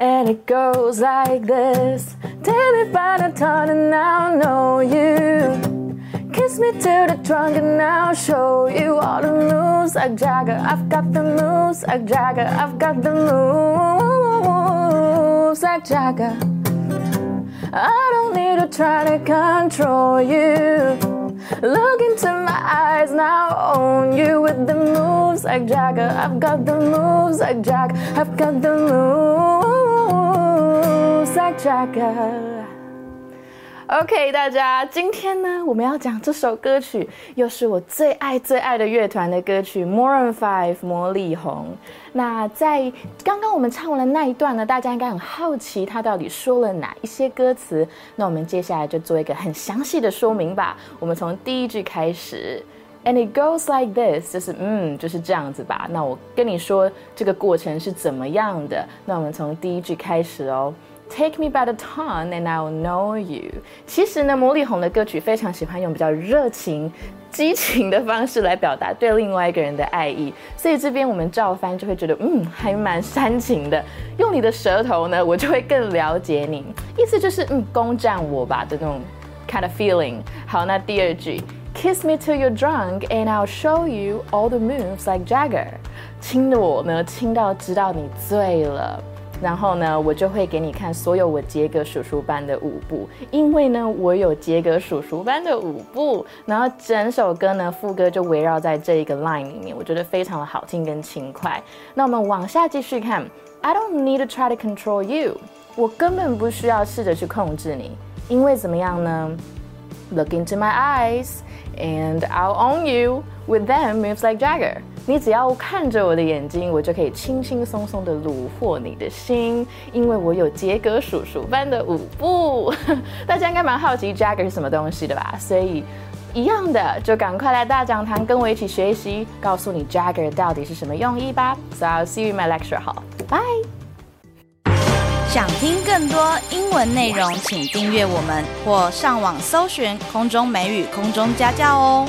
And it goes like this. Take me by the tongue and I'll know you. Kiss me to the trunk and I'll show you all the moves like Jagger. I've got the moves like Jagger. I've got the moves like Jagger. I don't need to try to control you. Look into my eyes now, own you with the moves like Jagger. I've got the moves like Jagger. I've got the moves. OK，大家，今天呢，我们要讲这首歌曲，又是我最爱最爱的乐团的歌曲，Maroon Five，魔力红。那在刚刚我们唱完了那一段呢，大家应该很好奇，它到底说了哪一些歌词？那我们接下来就做一个很详细的说明吧。我们从第一句开始，And it goes like this，就是嗯，就是这样子吧。那我跟你说这个过程是怎么样的？那我们从第一句开始哦。Take me by the tongue and I'll know you。其实呢，魔力红的歌曲非常喜欢用比较热情、激情的方式来表达对另外一个人的爱意，所以这边我们照翻就会觉得，嗯，还蛮煽情的。用你的舌头呢，我就会更了解你，意思就是，嗯，攻占我吧的那种 kind of feeling。好，那第二句，Kiss me till you're drunk and I'll show you all the moves like Jagger。亲的我呢，亲到知道你醉了。然后呢，我就会给你看所有我杰哥叔叔班的舞步，因为呢，我有杰哥叔叔班的舞步。然后整首歌呢，副歌就围绕在这一个 line 里面，我觉得非常的好听跟轻快。那我们往下继续看，I don't need to try to control you，我根本不需要试着去控制你，因为怎么样呢？Look into my eyes and I'll own you with them moves like Jagger。你只要看着我的眼睛，我就可以轻轻松松的虏获你的心，因为我有杰哥叔叔般的舞步。大家应该蛮好奇 Jagger 是什么东西的吧？所以一样的，就赶快来大讲堂跟我一起学习，告诉你 Jagger 到底是什么用意吧。So I'll see you in my lecture hall. Bye. 想听更多英文内容，请订阅我们或上网搜寻空中美语空中家教哦。